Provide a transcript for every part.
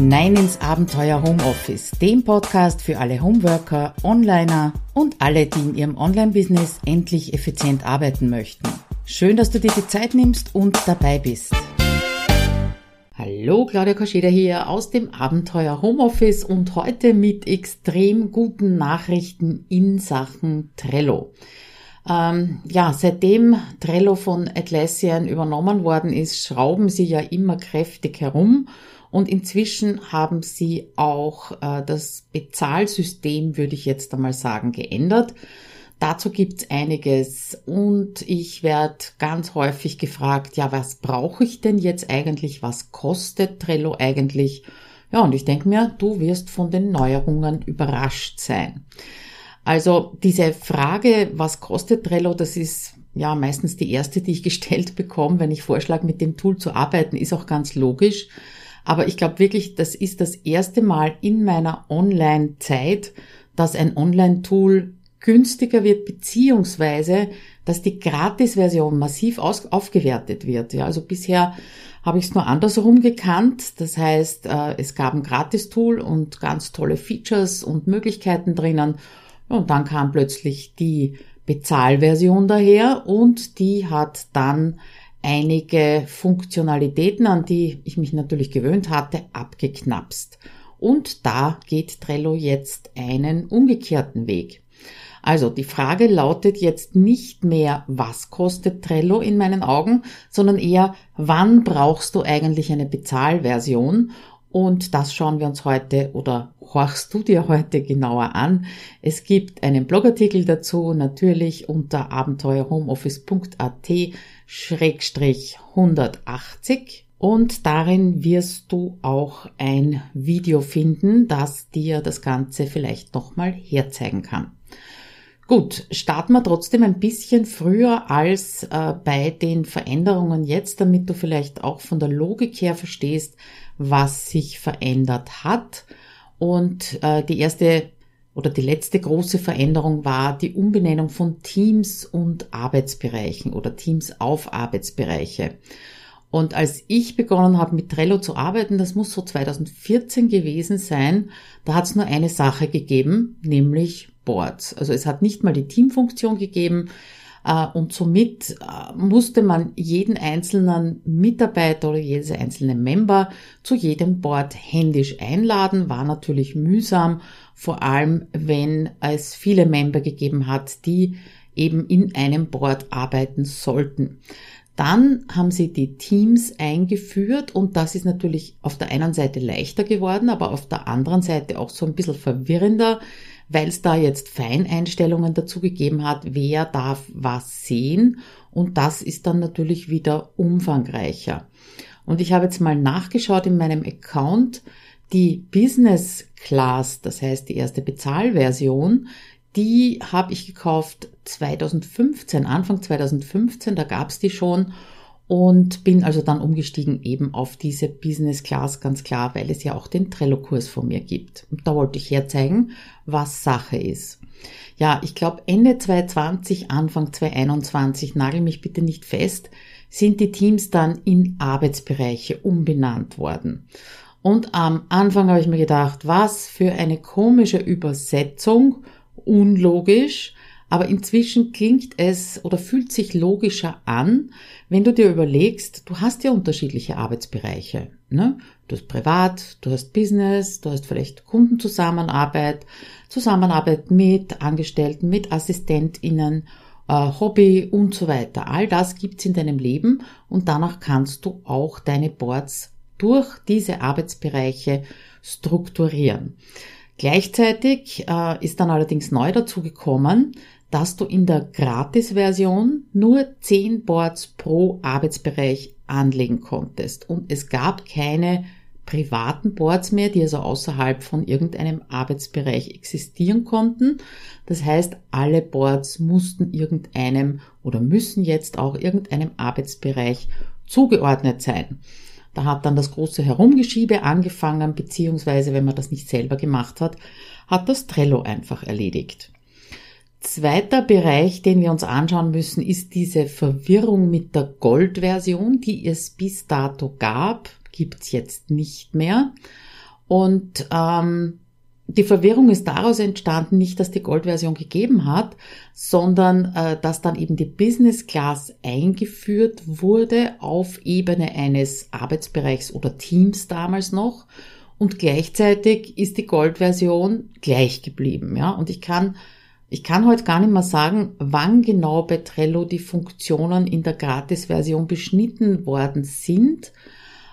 hinein ins Abenteuer Homeoffice, dem Podcast für alle Homeworker, Onliner und alle, die in ihrem Online-Business endlich effizient arbeiten möchten. Schön, dass du dir die Zeit nimmst und dabei bist. Hallo, Claudia Koscheder hier aus dem Abenteuer Homeoffice und heute mit extrem guten Nachrichten in Sachen Trello. Ähm, ja, seitdem Trello von Atlassian übernommen worden ist, schrauben sie ja immer kräftig herum und inzwischen haben sie auch äh, das Bezahlsystem, würde ich jetzt einmal sagen, geändert. Dazu gibt's einiges und ich werde ganz häufig gefragt, ja, was brauche ich denn jetzt eigentlich? Was kostet Trello eigentlich? Ja, und ich denke mir, du wirst von den Neuerungen überrascht sein. Also diese Frage, was kostet Trello, das ist ja meistens die erste, die ich gestellt bekomme, wenn ich vorschlage, mit dem Tool zu arbeiten, ist auch ganz logisch. Aber ich glaube wirklich, das ist das erste Mal in meiner Online-Zeit, dass ein Online-Tool günstiger wird, beziehungsweise, dass die Gratis-Version massiv aus, aufgewertet wird. Ja, also bisher habe ich es nur andersherum gekannt. Das heißt, äh, es gab ein Gratis-Tool und ganz tolle Features und Möglichkeiten drinnen. Und dann kam plötzlich die Bezahlversion daher und die hat dann einige Funktionalitäten, an die ich mich natürlich gewöhnt hatte, abgeknapst. Und da geht Trello jetzt einen umgekehrten Weg. Also die Frage lautet jetzt nicht mehr, was kostet Trello in meinen Augen, sondern eher, wann brauchst du eigentlich eine Bezahlversion und das schauen wir uns heute oder horchst du dir heute genauer an. Es gibt einen Blogartikel dazu, natürlich unter abenteuerhomeoffice.at 180 und darin wirst du auch ein Video finden, das dir das Ganze vielleicht nochmal herzeigen kann. Gut, starten wir trotzdem ein bisschen früher als äh, bei den Veränderungen jetzt, damit du vielleicht auch von der Logik her verstehst, was sich verändert hat. Und äh, die erste oder die letzte große Veränderung war die Umbenennung von Teams und Arbeitsbereichen oder Teams auf Arbeitsbereiche. Und als ich begonnen habe mit Trello zu arbeiten, das muss so 2014 gewesen sein, da hat es nur eine Sache gegeben, nämlich Boards. Also es hat nicht mal die Teamfunktion gegeben. Äh, und somit äh, musste man jeden einzelnen Mitarbeiter oder jedes einzelne Member zu jedem Board händisch einladen, war natürlich mühsam, vor allem wenn es viele Member gegeben hat, die eben in einem Board arbeiten sollten. Dann haben sie die Teams eingeführt und das ist natürlich auf der einen Seite leichter geworden, aber auf der anderen Seite auch so ein bisschen verwirrender, weil es da jetzt Feineinstellungen dazu gegeben hat, wer darf was sehen. Und das ist dann natürlich wieder umfangreicher. Und ich habe jetzt mal nachgeschaut in meinem Account, die Business Class, das heißt die erste Bezahlversion, die habe ich gekauft 2015, Anfang 2015, da gab es die schon und bin also dann umgestiegen eben auf diese Business Class, ganz klar, weil es ja auch den Trello-Kurs von mir gibt. Und da wollte ich herzeigen, was Sache ist. Ja, ich glaube Ende 2020, Anfang 2021, nagel mich bitte nicht fest, sind die Teams dann in Arbeitsbereiche umbenannt worden. Und am Anfang habe ich mir gedacht, was für eine komische Übersetzung, unlogisch, aber inzwischen klingt es oder fühlt sich logischer an, wenn du dir überlegst, du hast ja unterschiedliche Arbeitsbereiche. Ne? Du hast Privat, du hast Business, du hast vielleicht Kundenzusammenarbeit, Zusammenarbeit mit Angestellten, mit AssistentInnen, äh, Hobby und so weiter. All das gibt's in deinem Leben und danach kannst du auch deine Boards durch diese Arbeitsbereiche strukturieren. Gleichzeitig äh, ist dann allerdings neu dazu gekommen, dass du in der Gratis-Version nur 10 Boards pro Arbeitsbereich anlegen konntest. Und es gab keine privaten Boards mehr, die also außerhalb von irgendeinem Arbeitsbereich existieren konnten. Das heißt, alle Boards mussten irgendeinem oder müssen jetzt auch irgendeinem Arbeitsbereich zugeordnet sein. Da hat dann das große Herumgeschiebe angefangen, beziehungsweise wenn man das nicht selber gemacht hat, hat das Trello einfach erledigt. Zweiter Bereich, den wir uns anschauen müssen, ist diese Verwirrung mit der Gold-Version, die es bis dato gab, gibt's jetzt nicht mehr. Und ähm, die Verwirrung ist daraus entstanden, nicht, dass die Goldversion gegeben hat, sondern äh, dass dann eben die Business Class eingeführt wurde auf Ebene eines Arbeitsbereichs oder Teams damals noch. Und gleichzeitig ist die Goldversion gleich geblieben. Ja? Und ich kann, ich kann heute gar nicht mehr sagen, wann genau bei Trello die Funktionen in der Gratis-Version beschnitten worden sind,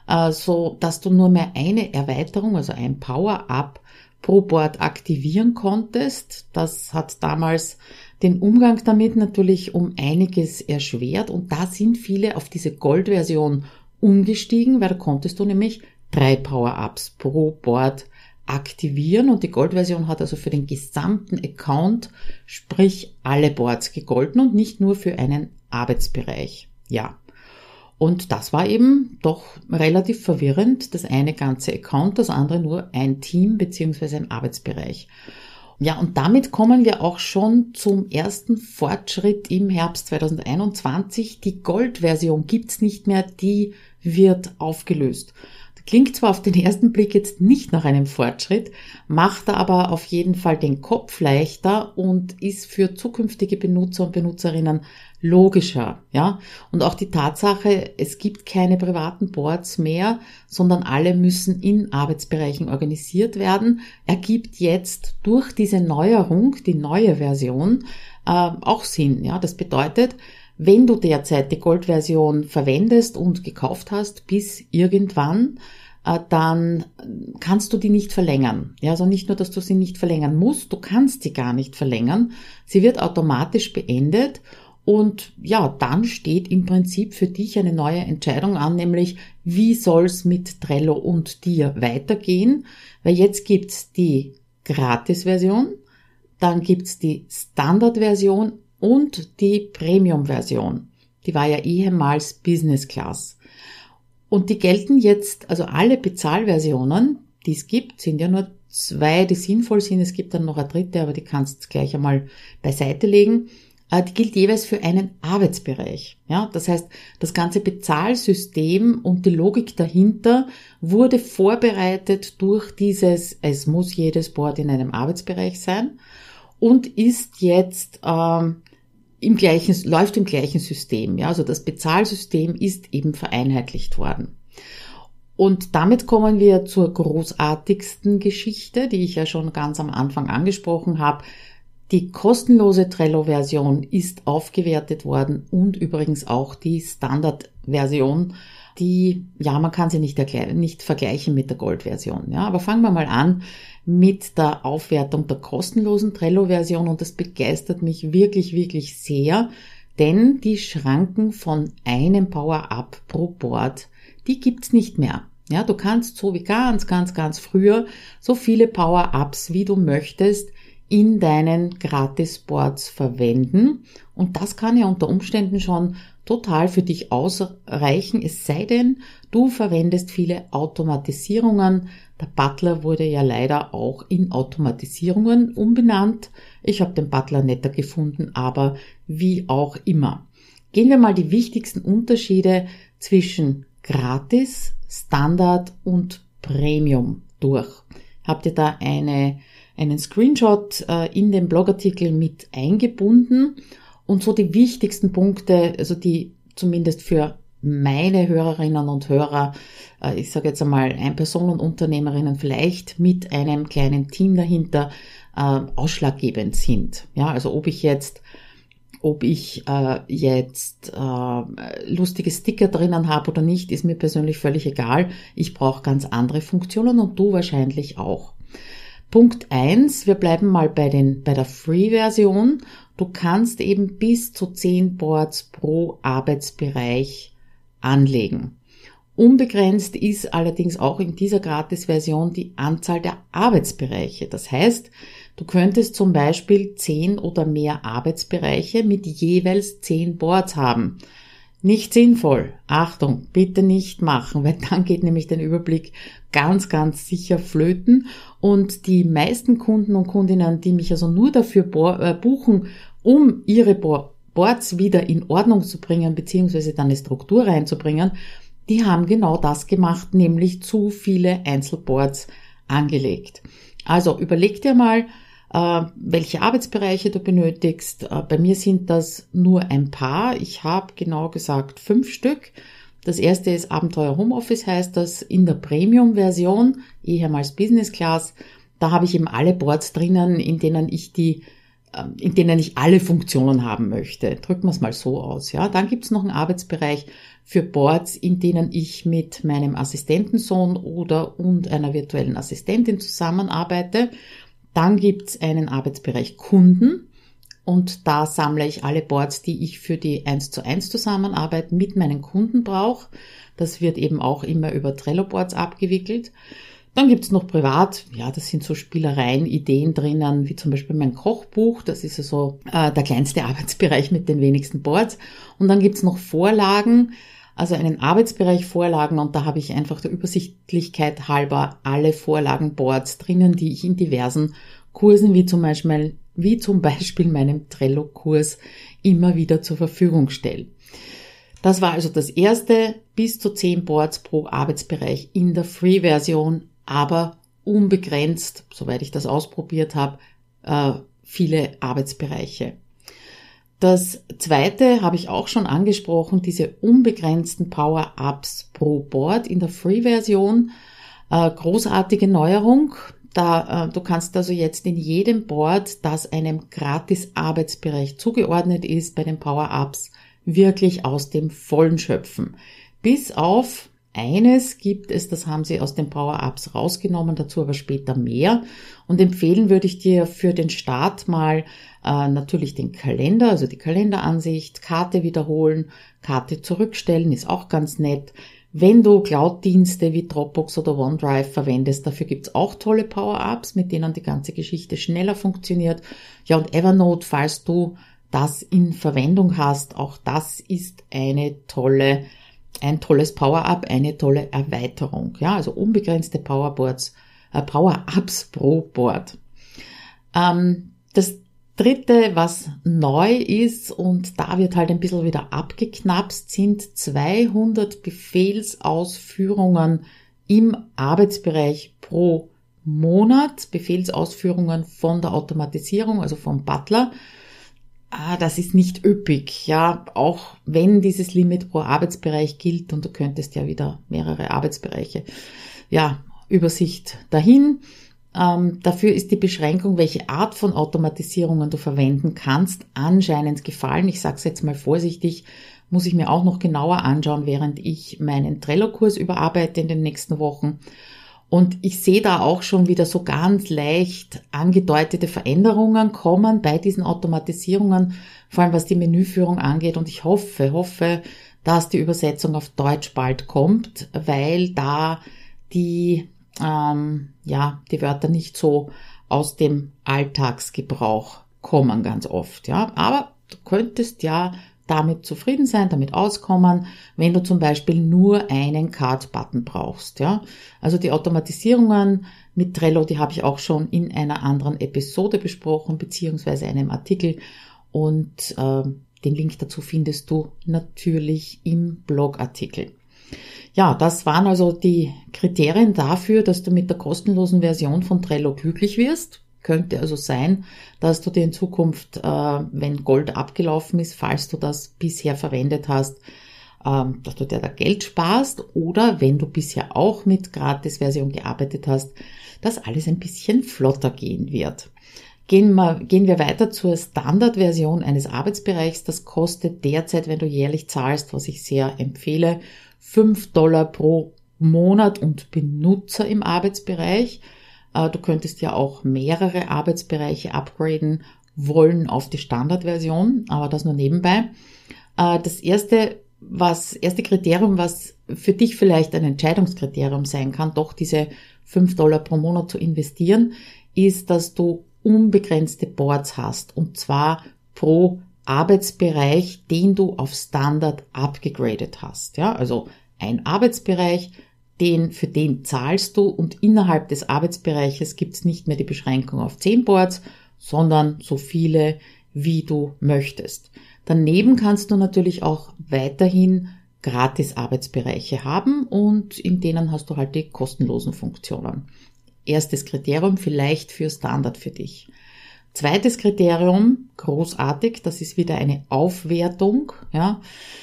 äh, so dass du nur mehr eine Erweiterung, also ein Power-Up pro Board aktivieren konntest. Das hat damals den Umgang damit natürlich um einiges erschwert und da sind viele auf diese Gold-Version umgestiegen, weil da konntest du nämlich drei Power-Ups pro Board aktivieren und die Gold-Version hat also für den gesamten Account, sprich alle Boards gegolten und nicht nur für einen Arbeitsbereich. Ja. Und das war eben doch relativ verwirrend. Das eine ganze Account, das andere nur ein Team beziehungsweise ein Arbeitsbereich. Ja, und damit kommen wir auch schon zum ersten Fortschritt im Herbst 2021. Die Gold-Version gibt's nicht mehr, die wird aufgelöst. Klingt zwar auf den ersten Blick jetzt nicht nach einem Fortschritt, macht aber auf jeden Fall den Kopf leichter und ist für zukünftige Benutzer und Benutzerinnen logischer, ja. Und auch die Tatsache, es gibt keine privaten Boards mehr, sondern alle müssen in Arbeitsbereichen organisiert werden, ergibt jetzt durch diese Neuerung, die neue Version, äh, auch Sinn, ja. Das bedeutet, wenn du derzeit die Goldversion verwendest und gekauft hast, bis irgendwann, äh, dann kannst du die nicht verlängern. Ja, also nicht nur, dass du sie nicht verlängern musst, du kannst sie gar nicht verlängern. Sie wird automatisch beendet und ja, dann steht im Prinzip für dich eine neue Entscheidung an, nämlich wie soll's mit Trello und dir weitergehen? Weil jetzt gibt's die Gratis-Version, dann gibt's die Standard-Version und die Premium-Version. Die war ja ehemals Business Class. Und die gelten jetzt, also alle Bezahlversionen, die es gibt, sind ja nur zwei, die sinnvoll sind. Es gibt dann noch eine dritte, aber die kannst du gleich einmal beiseite legen. Äh, die gilt jeweils für einen Arbeitsbereich. Ja, das heißt, das ganze Bezahlsystem und die Logik dahinter wurde vorbereitet durch dieses, es muss jedes Board in einem Arbeitsbereich sein und ist jetzt ähm, im gleichen, läuft im gleichen System. Ja, also das Bezahlsystem ist eben vereinheitlicht worden. Und damit kommen wir zur großartigsten Geschichte, die ich ja schon ganz am Anfang angesprochen habe. Die kostenlose Trello-Version ist aufgewertet worden und übrigens auch die Standard-Version, die, ja, man kann sie nicht, nicht vergleichen mit der Gold-Version. Ja, aber fangen wir mal an mit der Aufwertung der kostenlosen Trello-Version und das begeistert mich wirklich, wirklich sehr, denn die Schranken von einem Power-Up pro Board, die gibt's nicht mehr. Ja, du kannst so wie ganz, ganz, ganz früher so viele Power-Ups, wie du möchtest, in deinen Gratis-Boards verwenden. Und das kann ja unter Umständen schon total für dich ausreichen, es sei denn, du verwendest viele Automatisierungen. Der Butler wurde ja leider auch in Automatisierungen umbenannt. Ich habe den Butler netter gefunden, aber wie auch immer. Gehen wir mal die wichtigsten Unterschiede zwischen Gratis, Standard und Premium durch. Habt ihr da eine, einen Screenshot äh, in den Blogartikel mit eingebunden? Und so die wichtigsten Punkte, also die zumindest für meine Hörerinnen und Hörer, äh, ich sage jetzt einmal Ein-Personen-Unternehmerinnen vielleicht mit einem kleinen Team dahinter äh, ausschlaggebend sind. Ja, also ob ich jetzt ob ich äh, jetzt äh, lustige Sticker drinnen habe oder nicht, ist mir persönlich völlig egal. Ich brauche ganz andere Funktionen und du wahrscheinlich auch. Punkt eins: wir bleiben mal bei, den, bei der Free-Version Du kannst eben bis zu 10 Boards pro Arbeitsbereich anlegen. Unbegrenzt ist allerdings auch in dieser Gratis-Version die Anzahl der Arbeitsbereiche. Das heißt, du könntest zum Beispiel 10 oder mehr Arbeitsbereiche mit jeweils 10 Boards haben. Nicht sinnvoll. Achtung, bitte nicht machen, weil dann geht nämlich der Überblick ganz, ganz sicher flöten. Und die meisten Kunden und Kundinnen, die mich also nur dafür äh, buchen, um ihre Boards wieder in Ordnung zu bringen, beziehungsweise dann eine Struktur reinzubringen, die haben genau das gemacht, nämlich zu viele Einzelboards angelegt. Also überleg dir mal, äh, welche Arbeitsbereiche du benötigst. Äh, bei mir sind das nur ein paar. Ich habe genau gesagt fünf Stück. Das erste ist Abenteuer Homeoffice, heißt das in der Premium-Version, ehemals Business Class. Da habe ich eben alle Boards drinnen, in denen ich die ähm, in denen ich alle Funktionen haben möchte. Drücken wir es mal so aus. Ja, dann gibt es noch einen Arbeitsbereich für Boards, in denen ich mit meinem Assistentensohn oder und einer virtuellen Assistentin zusammenarbeite. Dann gibt es einen Arbeitsbereich Kunden und da sammle ich alle Boards, die ich für die 1 zu 1 Zusammenarbeit mit meinen Kunden brauche. Das wird eben auch immer über Trello Boards abgewickelt. Dann gibt's noch privat, ja, das sind so Spielereien, Ideen drinnen, wie zum Beispiel mein Kochbuch, das ist ja so äh, der kleinste Arbeitsbereich mit den wenigsten Boards. Und dann gibt's noch Vorlagen, also einen Arbeitsbereich Vorlagen und da habe ich einfach der Übersichtlichkeit halber alle Vorlagenboards drinnen, die ich in diversen Kursen wie zum Beispiel, wie zum Beispiel meinem Trello-Kurs immer wieder zur Verfügung stelle. Das war also das erste, bis zu 10 Boards pro Arbeitsbereich in der Free-Version aber unbegrenzt, soweit ich das ausprobiert habe, äh, viele Arbeitsbereiche. Das zweite habe ich auch schon angesprochen, diese unbegrenzten Power-Ups pro Board in der Free-Version. Äh, großartige Neuerung. Da, äh, du kannst also jetzt in jedem Board, das einem gratis Arbeitsbereich zugeordnet ist, bei den Power-Ups wirklich aus dem Vollen schöpfen. Bis auf eines gibt es, das haben sie aus den Power-Ups rausgenommen, dazu aber später mehr. Und empfehlen würde ich dir für den Start mal äh, natürlich den Kalender, also die Kalenderansicht, Karte wiederholen, Karte zurückstellen, ist auch ganz nett. Wenn du Cloud-Dienste wie Dropbox oder OneDrive verwendest, dafür gibt's auch tolle Power-Ups, mit denen die ganze Geschichte schneller funktioniert. Ja, und Evernote, falls du das in Verwendung hast, auch das ist eine tolle ein tolles Power-Up, eine tolle Erweiterung. Ja, also unbegrenzte Powerboards, äh, Power-Ups pro Board. Ähm, das dritte, was neu ist und da wird halt ein bisschen wieder abgeknapst, sind 200 Befehlsausführungen im Arbeitsbereich pro Monat. Befehlsausführungen von der Automatisierung, also vom Butler ah, das ist nicht üppig, ja, auch wenn dieses Limit pro Arbeitsbereich gilt und du könntest ja wieder mehrere Arbeitsbereiche, ja, Übersicht dahin. Ähm, dafür ist die Beschränkung, welche Art von Automatisierungen du verwenden kannst, anscheinend gefallen. Ich sage es jetzt mal vorsichtig, muss ich mir auch noch genauer anschauen, während ich meinen Trello-Kurs überarbeite in den nächsten Wochen. Und ich sehe da auch schon wieder so ganz leicht angedeutete Veränderungen kommen bei diesen Automatisierungen, vor allem was die Menüführung angeht. Und ich hoffe, hoffe, dass die Übersetzung auf Deutsch bald kommt, weil da die, ähm, ja, die Wörter nicht so aus dem Alltagsgebrauch kommen ganz oft, ja. Aber du könntest ja damit zufrieden sein, damit auskommen, wenn du zum Beispiel nur einen Card-Button brauchst. Ja? Also die Automatisierungen mit Trello, die habe ich auch schon in einer anderen Episode besprochen, beziehungsweise einem Artikel. Und äh, den Link dazu findest du natürlich im Blogartikel. Ja, das waren also die Kriterien dafür, dass du mit der kostenlosen Version von Trello glücklich wirst. Könnte also sein, dass du dir in Zukunft, äh, wenn Gold abgelaufen ist, falls du das bisher verwendet hast, ähm, dass du dir da Geld sparst oder wenn du bisher auch mit Gratis-Version gearbeitet hast, dass alles ein bisschen flotter gehen wird. Gehen wir, gehen wir weiter zur Standardversion eines Arbeitsbereichs. Das kostet derzeit, wenn du jährlich zahlst, was ich sehr empfehle, 5 Dollar pro Monat und Benutzer im Arbeitsbereich. Äh, du könntest ja auch mehrere Arbeitsbereiche upgraden wollen auf die Standardversion, aber das nur nebenbei. Äh, das erste, was, erste Kriterium, was für dich vielleicht ein Entscheidungskriterium sein kann, doch diese 5 Dollar pro Monat zu investieren, ist, dass du unbegrenzte Boards hast und zwar pro Arbeitsbereich, den du auf Standard abgegradet hast. Ja, also ein Arbeitsbereich, den, für den zahlst du und innerhalb des Arbeitsbereiches gibt's nicht mehr die Beschränkung auf 10 Boards, sondern so viele, wie du möchtest. Daneben kannst du natürlich auch weiterhin gratis Arbeitsbereiche haben und in denen hast du halt die kostenlosen Funktionen. erstes Kriterium, vielleicht für Standard für dich. Zweites Kriterium, großartig, das ist wieder eine Aufwertung, ja,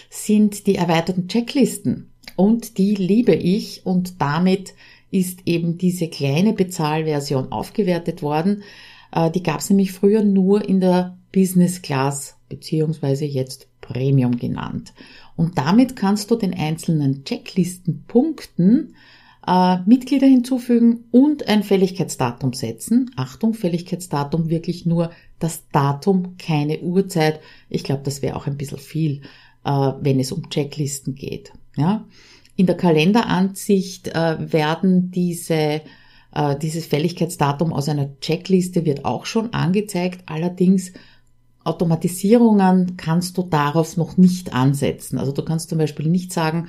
sind die erweiterten Checklisten. Und die liebe ich und damit ist eben diese kleine Bezahlversion aufgewertet worden. Äh, die gab es nämlich früher nur in der Business Class beziehungsweise jetzt Premium genannt. Und damit kannst du den einzelnen Checklistenpunkten äh, Mitglieder hinzufügen und ein Fälligkeitsdatum setzen. Achtung, Fälligkeitsdatum wirklich nur das Datum, keine Uhrzeit. Ich glaube, das wäre auch ein bisschen viel, äh, wenn es um Checklisten geht. Ja? In der Kalenderansicht äh, werden diese äh, dieses Fälligkeitsdatum aus einer Checkliste wird auch schon angezeigt. Allerdings Automatisierungen kannst du darauf noch nicht ansetzen. Also du kannst zum Beispiel nicht sagen,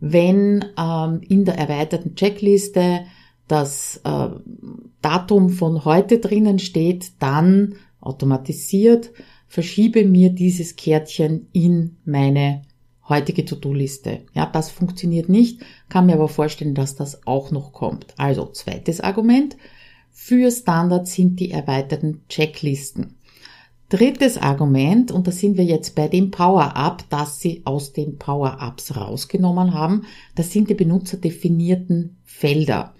wenn ähm, in der erweiterten Checkliste das äh, Datum von heute drinnen steht, dann automatisiert verschiebe mir dieses Kärtchen in meine heutige To-Do-Liste. Ja, das funktioniert nicht, kann mir aber vorstellen, dass das auch noch kommt. Also zweites Argument. Für Standards sind die erweiterten Checklisten. Drittes Argument, und da sind wir jetzt bei dem Power-Up, das Sie aus den Power-Ups rausgenommen haben, das sind die benutzerdefinierten Felder.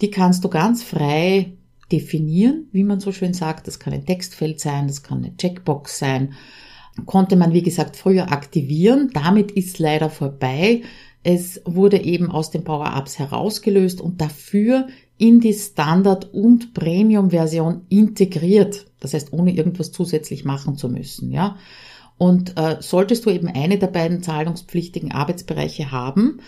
Die kannst du ganz frei definieren, wie man so schön sagt. Das kann ein Textfeld sein, das kann eine Checkbox sein. Konnte man, wie gesagt, früher aktivieren. Damit ist leider vorbei. Es wurde eben aus den Power-Ups herausgelöst und dafür in die Standard- und Premium-Version integriert. Das heißt, ohne irgendwas zusätzlich machen zu müssen, ja. Und äh, solltest du eben eine der beiden zahlungspflichtigen Arbeitsbereiche haben,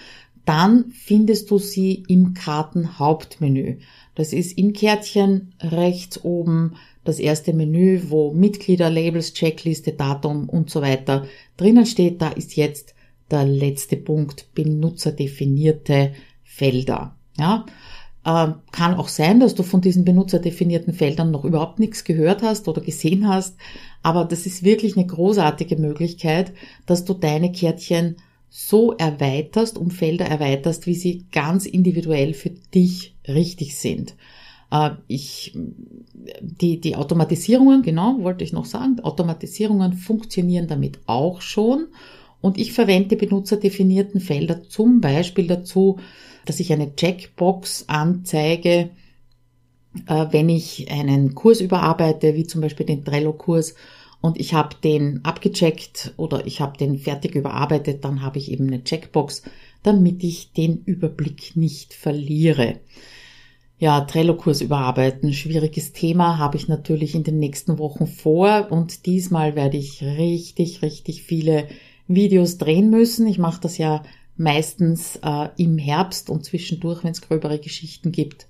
dann findest du sie im Kartenhauptmenü. Das ist im Kärtchen rechts oben das erste Menü, wo Mitglieder, Labels, Checkliste, Datum und so weiter drinnen steht. Da ist jetzt der letzte Punkt benutzerdefinierte Felder. Ja, kann auch sein, dass du von diesen benutzerdefinierten Feldern noch überhaupt nichts gehört hast oder gesehen hast, aber das ist wirklich eine großartige Möglichkeit, dass du deine Kärtchen so erweiterst, um Felder erweiterst, wie sie ganz individuell für dich richtig sind. Äh, ich, die, die Automatisierungen, genau, wollte ich noch sagen, Automatisierungen funktionieren damit auch schon. Und ich verwende benutzerdefinierten Felder zum Beispiel dazu, dass ich eine Checkbox anzeige, äh, wenn ich einen Kurs überarbeite, wie zum Beispiel den Trello-Kurs, und ich habe den abgecheckt oder ich habe den fertig überarbeitet, dann habe ich eben eine Checkbox, damit ich den Überblick nicht verliere. Ja, Trello-Kurs überarbeiten, schwieriges Thema, habe ich natürlich in den nächsten Wochen vor und diesmal werde ich richtig, richtig viele Videos drehen müssen. Ich mache das ja meistens äh, im Herbst und zwischendurch, wenn es gröbere Geschichten gibt.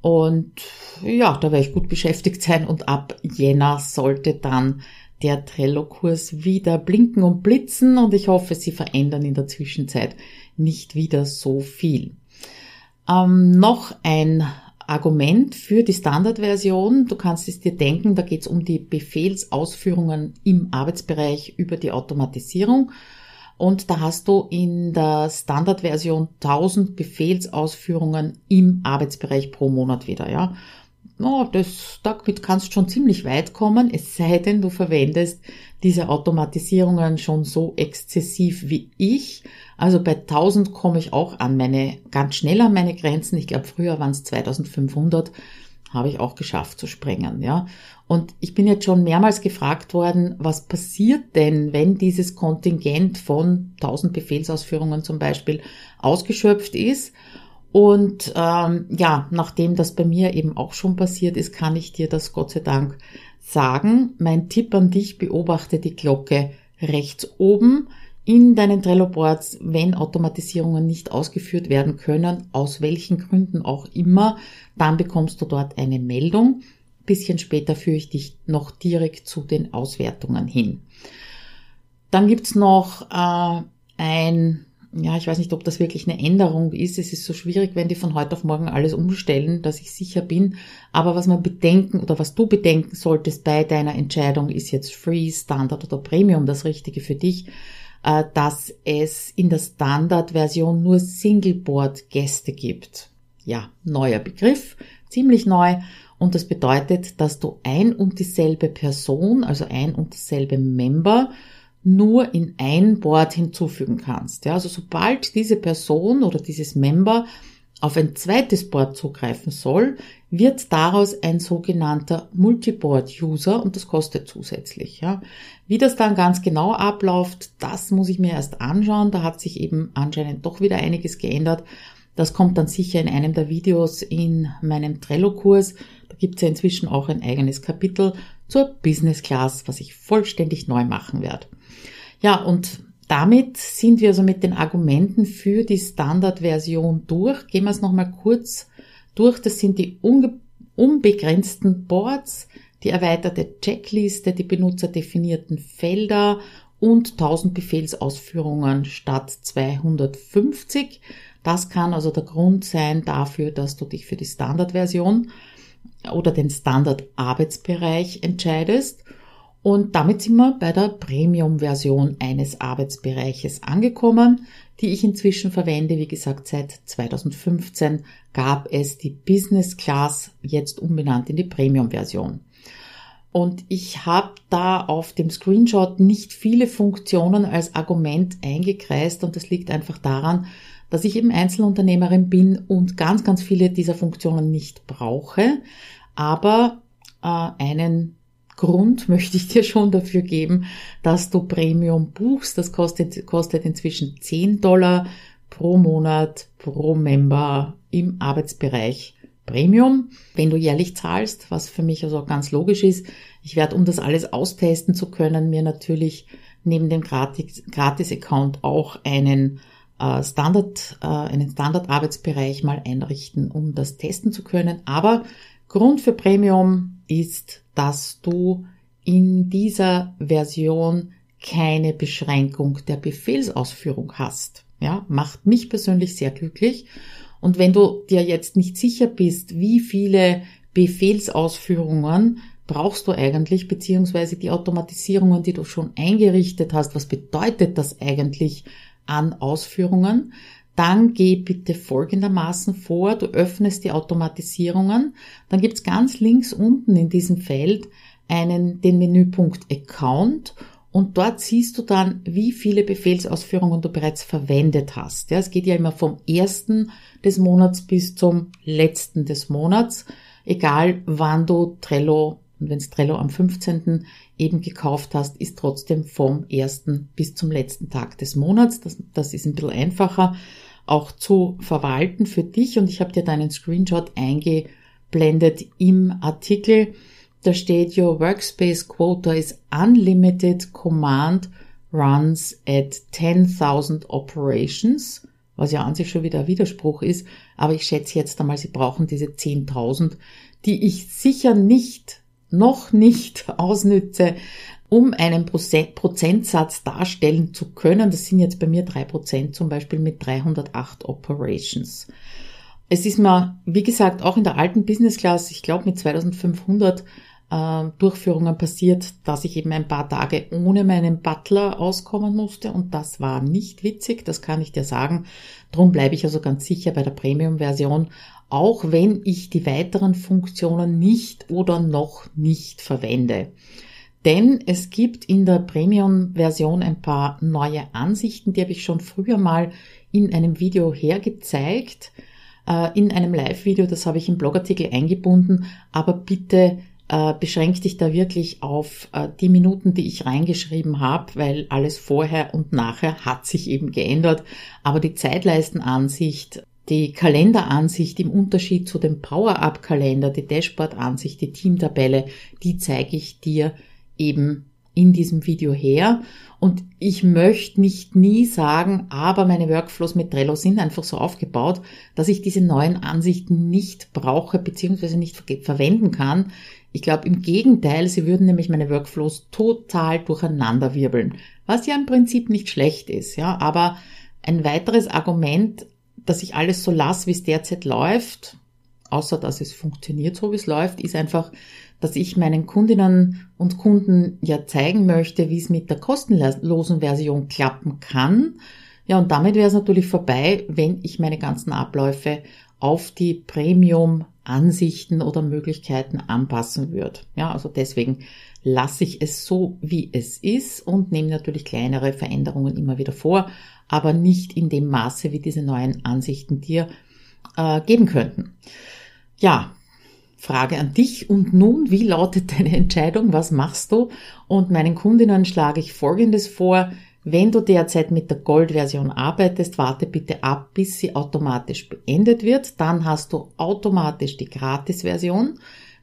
Und ja, da werde ich gut beschäftigt sein und ab Jänner sollte dann der Trello-Kurs wieder blinken und blitzen und ich hoffe, sie verändern in der Zwischenzeit nicht wieder so viel. Ähm, noch ein Argument für die Standardversion. Du kannst es dir denken, da geht es um die Befehlsausführungen im Arbeitsbereich über die Automatisierung. Und da hast du in der Standardversion 1000 Befehlsausführungen im Arbeitsbereich pro Monat wieder, ja. Oh, das, damit kannst du schon ziemlich weit kommen, es sei denn, du verwendest diese Automatisierungen schon so exzessiv wie ich. Also bei 1000 komme ich auch an meine, ganz schnell an meine Grenzen. Ich glaube, früher waren es 2500 habe ich auch geschafft zu sprengen, ja. Und ich bin jetzt schon mehrmals gefragt worden, was passiert denn, wenn dieses Kontingent von 1000 Befehlsausführungen zum Beispiel ausgeschöpft ist? Und ähm, ja, nachdem das bei mir eben auch schon passiert ist, kann ich dir das Gott sei Dank sagen. Mein Tipp an dich, beobachte die Glocke rechts oben in deinen Trello-Boards, wenn Automatisierungen nicht ausgeführt werden können, aus welchen Gründen auch immer, dann bekommst du dort eine Meldung. Bisschen später führe ich dich noch direkt zu den Auswertungen hin. Dann gibt's noch äh, ein, ja, ich weiß nicht, ob das wirklich eine Änderung ist. Es ist so schwierig, wenn die von heute auf morgen alles umstellen, dass ich sicher bin. Aber was man bedenken oder was du bedenken solltest bei deiner Entscheidung, ist jetzt Free, Standard oder Premium das Richtige für dich äh, dass es in der Standardversion nur Singleboard-Gäste gibt. Ja, neuer Begriff. ziemlich neu und das bedeutet, dass du ein und dieselbe Person, also ein und dasselbe Member, nur in ein Board hinzufügen kannst. Ja, also sobald diese Person oder dieses Member auf ein zweites Board zugreifen soll, wird daraus ein sogenannter Multiboard-User und das kostet zusätzlich. Ja. Wie das dann ganz genau abläuft, das muss ich mir erst anschauen. Da hat sich eben anscheinend doch wieder einiges geändert. Das kommt dann sicher in einem der Videos in meinem Trello-Kurs. Da gibt es ja inzwischen auch ein eigenes Kapitel zur Business Class, was ich vollständig neu machen werde. Ja, und damit sind wir also mit den Argumenten für die Standardversion durch. Gehen wir es nochmal kurz durch. Das sind die unbegrenzten Boards, die erweiterte Checkliste, die benutzerdefinierten Felder und 1000 Befehlsausführungen statt 250. Das kann also der Grund sein dafür, dass du dich für die Standardversion oder den Standard-Arbeitsbereich entscheidest. Und damit sind wir bei der Premium-Version eines Arbeitsbereiches angekommen, die ich inzwischen verwende. Wie gesagt, seit 2015 gab es die Business Class, jetzt umbenannt in die Premium-Version. Und ich habe da auf dem Screenshot nicht viele Funktionen als Argument eingekreist und das liegt einfach daran, dass ich eben Einzelunternehmerin bin und ganz, ganz viele dieser Funktionen nicht brauche, aber äh, einen Grund möchte ich dir schon dafür geben, dass du Premium buchst. Das kostet, kostet inzwischen 10 Dollar pro Monat pro Member im Arbeitsbereich Premium. Wenn du jährlich zahlst, was für mich also ganz logisch ist, ich werde, um das alles austesten zu können, mir natürlich neben dem Gratis-Account auch einen Standard, äh, einen Standard-Arbeitsbereich mal einrichten, um das testen zu können. Aber Grund für Premium ist, dass du in dieser Version keine Beschränkung der Befehlsausführung hast. Ja, macht mich persönlich sehr glücklich. Und wenn du dir jetzt nicht sicher bist, wie viele Befehlsausführungen brauchst du eigentlich, beziehungsweise die Automatisierungen, die du schon eingerichtet hast, was bedeutet das eigentlich an Ausführungen, dann geh bitte folgendermaßen vor. Du öffnest die Automatisierungen. Dann gibt's ganz links unten in diesem Feld einen, den Menüpunkt Account und dort siehst du dann, wie viele Befehlsausführungen du bereits verwendet hast. Ja, es geht ja immer vom ersten des Monats bis zum letzten des Monats, egal wann du Trello, und wenn es Trello am 15. eben gekauft hast, ist trotzdem vom ersten bis zum letzten Tag des Monats. Das, das ist ein bisschen einfacher auch zu verwalten für dich. Und ich habe dir deinen Screenshot eingeblendet im Artikel. Da steht, Your Workspace Quota is unlimited command runs at 10.000 operations, was ja an sich schon wieder ein Widerspruch ist. Aber ich schätze jetzt einmal, sie brauchen diese 10.000, die ich sicher nicht, noch nicht ausnütze, um einen Prozentsatz darstellen zu können. Das sind jetzt bei mir drei Prozent zum Beispiel mit 308 Operations. Es ist mir, wie gesagt, auch in der alten Business Class, ich glaube mit 2500 äh, Durchführungen passiert, dass ich eben ein paar Tage ohne meinen Butler auskommen musste und das war nicht witzig, das kann ich dir sagen. Drum bleibe ich also ganz sicher bei der Premium-Version, auch wenn ich die weiteren Funktionen nicht oder noch nicht verwende. Denn es gibt in der Premium-Version ein paar neue Ansichten, die habe ich schon früher mal in einem Video hergezeigt, äh, in einem Live-Video, das habe ich im Blogartikel eingebunden, aber bitte äh, beschränk dich da wirklich auf äh, die Minuten, die ich reingeschrieben habe, weil alles vorher und nachher hat sich eben geändert, aber die Zeitleistenansicht die Kalenderansicht im Unterschied zu dem Power-Up-Kalender, die Dashboard-Ansicht, die Teamtabelle, die zeige ich dir eben in diesem Video her. Und ich möchte nicht nie sagen, aber meine Workflows mit Trello sind einfach so aufgebaut, dass ich diese neuen Ansichten nicht brauche bzw. nicht ver verwenden kann. Ich glaube im Gegenteil, sie würden nämlich meine Workflows total durcheinander wirbeln, was ja im Prinzip nicht schlecht ist, ja. Aber ein weiteres Argument, dass ich alles so lasse, wie es derzeit läuft, außer dass es funktioniert so, wie es läuft, ist einfach, dass ich meinen Kundinnen und Kunden ja zeigen möchte, wie es mit der kostenlosen Version klappen kann. Ja, und damit wäre es natürlich vorbei, wenn ich meine ganzen Abläufe auf die Premium-Ansichten oder Möglichkeiten anpassen wird. Ja, also deswegen lasse ich es so, wie es ist und nehme natürlich kleinere Veränderungen immer wieder vor, aber nicht in dem Maße, wie diese neuen Ansichten dir äh, geben könnten. Ja, Frage an dich. Und nun, wie lautet deine Entscheidung? Was machst du? Und meinen Kundinnen schlage ich Folgendes vor. Wenn du derzeit mit der Gold-Version arbeitest, warte bitte ab, bis sie automatisch beendet wird. Dann hast du automatisch die Gratis-Version.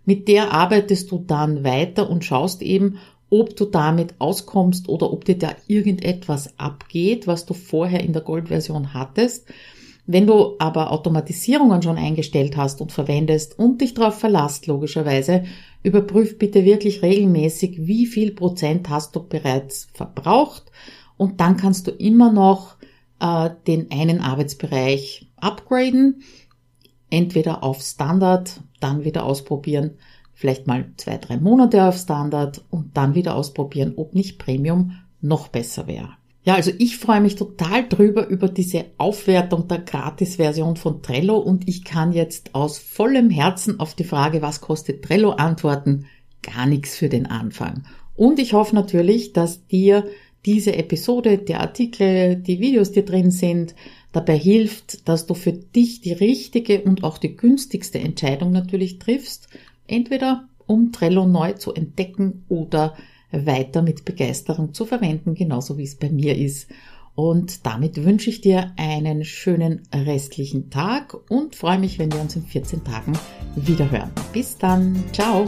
Mit der arbeitest du dann weiter und schaust eben, ob du damit auskommst oder ob dir da irgendetwas abgeht, was du vorher in der Gold-Version hattest. Wenn du aber Automatisierungen schon eingestellt hast und verwendest und dich darauf verlasst, logischerweise, überprüf bitte wirklich regelmäßig, wie viel Prozent hast du bereits verbraucht und dann kannst du immer noch äh, den einen Arbeitsbereich upgraden, entweder auf Standard, dann wieder ausprobieren, vielleicht mal zwei, drei Monate auf Standard und dann wieder ausprobieren, ob nicht Premium noch besser wäre. Ja, also ich freue mich total drüber über diese Aufwertung der Gratis-Version von Trello und ich kann jetzt aus vollem Herzen auf die Frage, was kostet Trello, antworten, gar nichts für den Anfang. Und ich hoffe natürlich, dass dir diese Episode, der Artikel, die Videos, die drin sind, dabei hilft, dass du für dich die richtige und auch die günstigste Entscheidung natürlich triffst. Entweder um Trello neu zu entdecken oder weiter mit Begeisterung zu verwenden, genauso wie es bei mir ist. Und damit wünsche ich dir einen schönen restlichen Tag und freue mich, wenn wir uns in 14 Tagen wiederhören. Bis dann. Ciao.